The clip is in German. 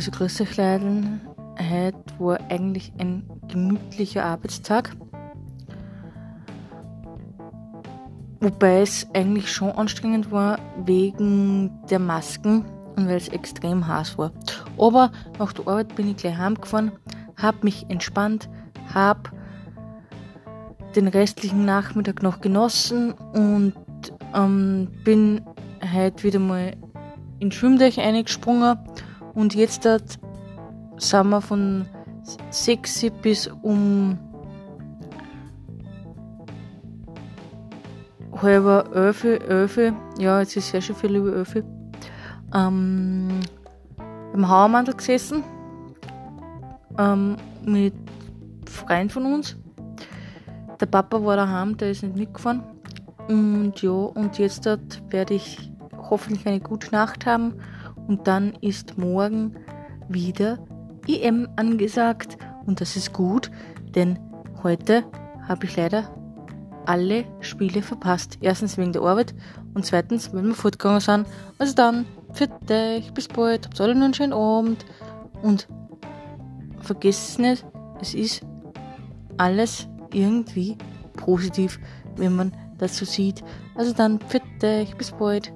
Also grüß euch Leiden. Heute war eigentlich ein gemütlicher Arbeitstag. Wobei es eigentlich schon anstrengend war wegen der Masken und weil es extrem heiß war. Aber nach der Arbeit bin ich gleich heimgefahren, hab mich entspannt, hab den restlichen Nachmittag noch genossen und ähm, bin heute wieder mal in Schwimmdeich eingesprungen und jetzt dort sind wir von 6 bis um halb elf, elf, ja, jetzt ist sehr schon viel über elf, ähm, im Hauermandel gesessen ähm, mit Freunden von uns. Der Papa war daheim, der ist nicht mitgefahren. Und ja, und jetzt dort werde ich hoffentlich eine gute Nacht haben. Und dann ist morgen wieder EM angesagt. Und das ist gut, denn heute habe ich leider alle Spiele verpasst. Erstens wegen der Arbeit und zweitens, weil wir fortgegangen sind. Also dann, für dich, bis bald, habt alle noch einen schönen Abend und vergesst es nicht, es ist alles irgendwie positiv, wenn man das so sieht. Also dann, für dich, bis bald.